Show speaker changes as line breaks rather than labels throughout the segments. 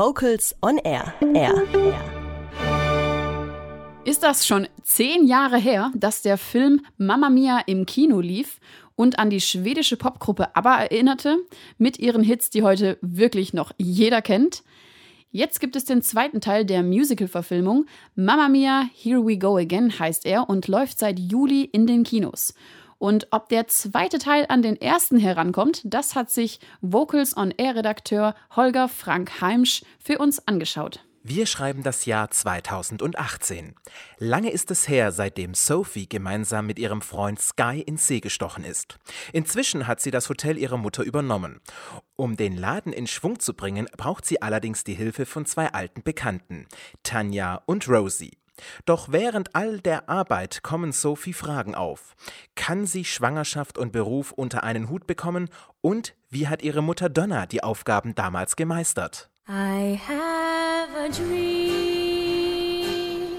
Vocals on Air. Air. Air.
Ist das schon zehn Jahre her, dass der Film Mamma Mia im Kino lief und an die schwedische Popgruppe ABBA erinnerte, mit ihren Hits, die heute wirklich noch jeder kennt? Jetzt gibt es den zweiten Teil der Musical-Verfilmung. Mamma Mia, Here We Go Again heißt er und läuft seit Juli in den Kinos. Und ob der zweite Teil an den ersten herankommt, das hat sich Vocals on Air Redakteur Holger Frank Heimsch für uns angeschaut.
Wir schreiben das Jahr 2018. Lange ist es her, seitdem Sophie gemeinsam mit ihrem Freund Sky ins See gestochen ist. Inzwischen hat sie das Hotel ihrer Mutter übernommen. Um den Laden in Schwung zu bringen, braucht sie allerdings die Hilfe von zwei alten Bekannten, Tanja und Rosie. Doch während all der Arbeit kommen Sophie Fragen auf. Kann sie Schwangerschaft und Beruf unter einen Hut bekommen? Und wie hat ihre Mutter Donna die Aufgaben damals gemeistert?
I have a dream.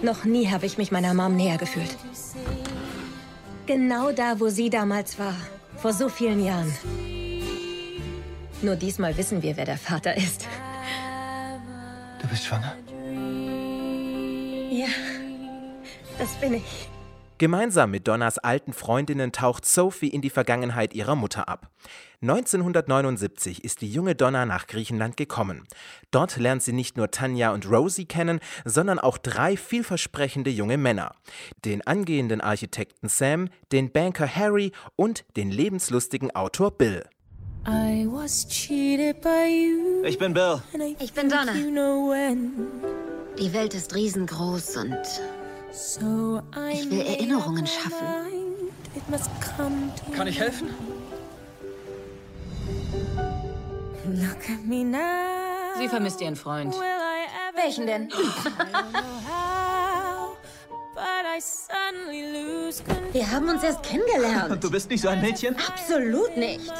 Noch nie habe ich mich meiner Mom näher gefühlt. Genau da, wo sie damals war. Vor so vielen Jahren. Nur diesmal wissen wir, wer der Vater ist.
Du bist schwanger?
Das bin ich.
Gemeinsam mit Donnas alten Freundinnen taucht Sophie in die Vergangenheit ihrer Mutter ab. 1979 ist die junge Donna nach Griechenland gekommen. Dort lernt sie nicht nur Tanja und Rosie kennen, sondern auch drei vielversprechende junge Männer. Den angehenden Architekten Sam, den Banker Harry und den lebenslustigen Autor Bill.
Ich bin Bill.
Ich bin Donna. Die Welt ist riesengroß und ich will Erinnerungen schaffen.
Kann ich helfen?
Sie vermisst ihren Freund.
Welchen denn? Wir haben uns erst kennengelernt.
Und du bist nicht so ein Mädchen?
Absolut nicht.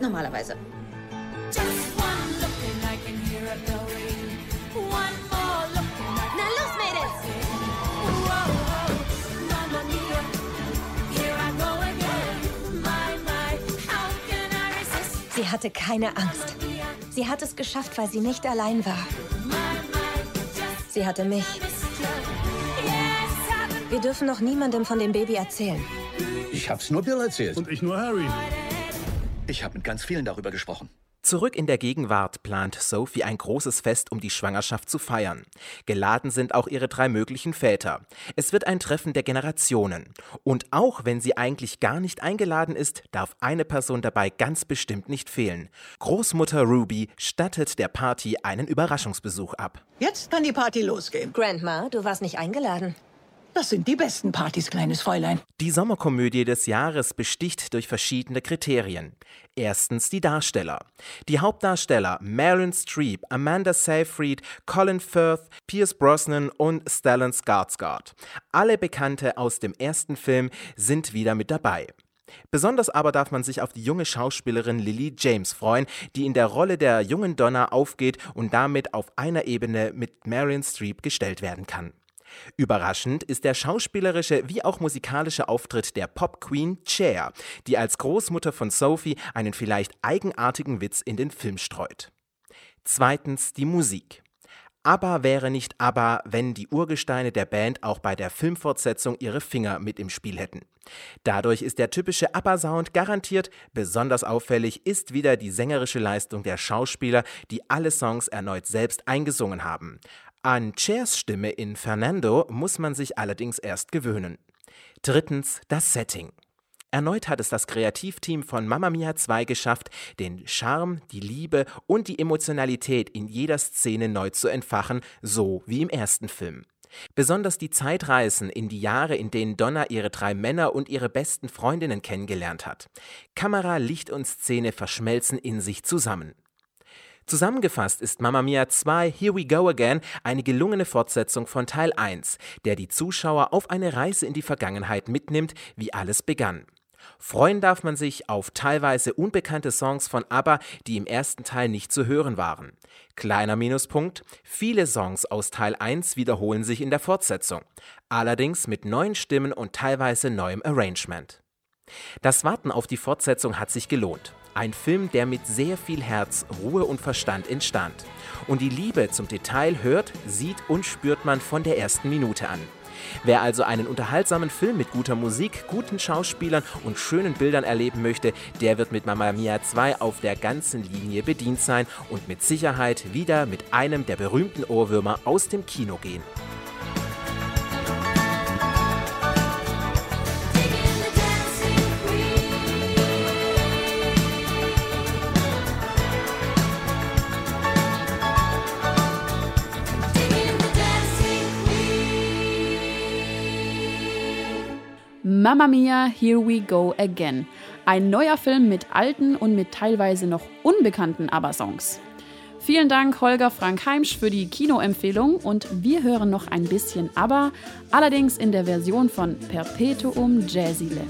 Normalerweise. Na
Sie hatte keine Angst. Sie hat es geschafft, weil sie nicht allein war. Sie hatte mich. Wir dürfen noch niemandem von dem Baby erzählen.
Ich hab's nur Bill erzählt.
Und ich nur Harry.
Ich habe mit ganz vielen darüber gesprochen.
Zurück in der Gegenwart plant Sophie ein großes Fest, um die Schwangerschaft zu feiern. Geladen sind auch ihre drei möglichen Väter. Es wird ein Treffen der Generationen. Und auch wenn sie eigentlich gar nicht eingeladen ist, darf eine Person dabei ganz bestimmt nicht fehlen. Großmutter Ruby stattet der Party einen Überraschungsbesuch ab.
Jetzt kann die Party losgehen.
Grandma, du warst nicht eingeladen.
Das sind die besten Partys, kleines Fräulein.
Die Sommerkomödie des Jahres besticht durch verschiedene Kriterien. Erstens die Darsteller. Die Hauptdarsteller Meryl Streep, Amanda Seyfried, Colin Firth, Pierce Brosnan und Stellan Skarsgård. Alle Bekannte aus dem ersten Film sind wieder mit dabei. Besonders aber darf man sich auf die junge Schauspielerin Lily James freuen, die in der Rolle der jungen Donna aufgeht und damit auf einer Ebene mit Marion Streep gestellt werden kann. Überraschend ist der schauspielerische wie auch musikalische Auftritt der Pop-Queen Cher, die als Großmutter von Sophie einen vielleicht eigenartigen Witz in den Film streut. Zweitens die Musik. ABBA wäre nicht ABBA, wenn die Urgesteine der Band auch bei der Filmfortsetzung ihre Finger mit im Spiel hätten. Dadurch ist der typische ABBA-Sound garantiert, besonders auffällig ist wieder die sängerische Leistung der Schauspieler, die alle Songs erneut selbst eingesungen haben. An Chers Stimme in Fernando muss man sich allerdings erst gewöhnen. Drittens das Setting. Erneut hat es das Kreativteam von Mamma Mia 2 geschafft, den Charme, die Liebe und die Emotionalität in jeder Szene neu zu entfachen, so wie im ersten Film. Besonders die Zeitreisen in die Jahre, in denen Donna ihre drei Männer und ihre besten Freundinnen kennengelernt hat. Kamera, Licht und Szene verschmelzen in sich zusammen. Zusammengefasst ist Mamma Mia 2 Here We Go Again eine gelungene Fortsetzung von Teil 1, der die Zuschauer auf eine Reise in die Vergangenheit mitnimmt, wie alles begann. Freuen darf man sich auf teilweise unbekannte Songs von ABBA, die im ersten Teil nicht zu hören waren. Kleiner Minuspunkt, viele Songs aus Teil 1 wiederholen sich in der Fortsetzung, allerdings mit neuen Stimmen und teilweise neuem Arrangement. Das Warten auf die Fortsetzung hat sich gelohnt. Ein Film, der mit sehr viel Herz, Ruhe und Verstand entstand. Und die Liebe zum Detail hört, sieht und spürt man von der ersten Minute an. Wer also einen unterhaltsamen Film mit guter Musik, guten Schauspielern und schönen Bildern erleben möchte, der wird mit Mamma Mia 2 auf der ganzen Linie bedient sein und mit Sicherheit wieder mit einem der berühmten Ohrwürmer aus dem Kino gehen.
Mamma Mia, Here We Go Again. Ein neuer Film mit alten und mit teilweise noch unbekannten ABBA-Songs. Vielen Dank, Holger Frank Heimsch, für die Kinoempfehlung und wir hören noch ein bisschen ABBA, allerdings in der Version von Perpetuum Jazzile.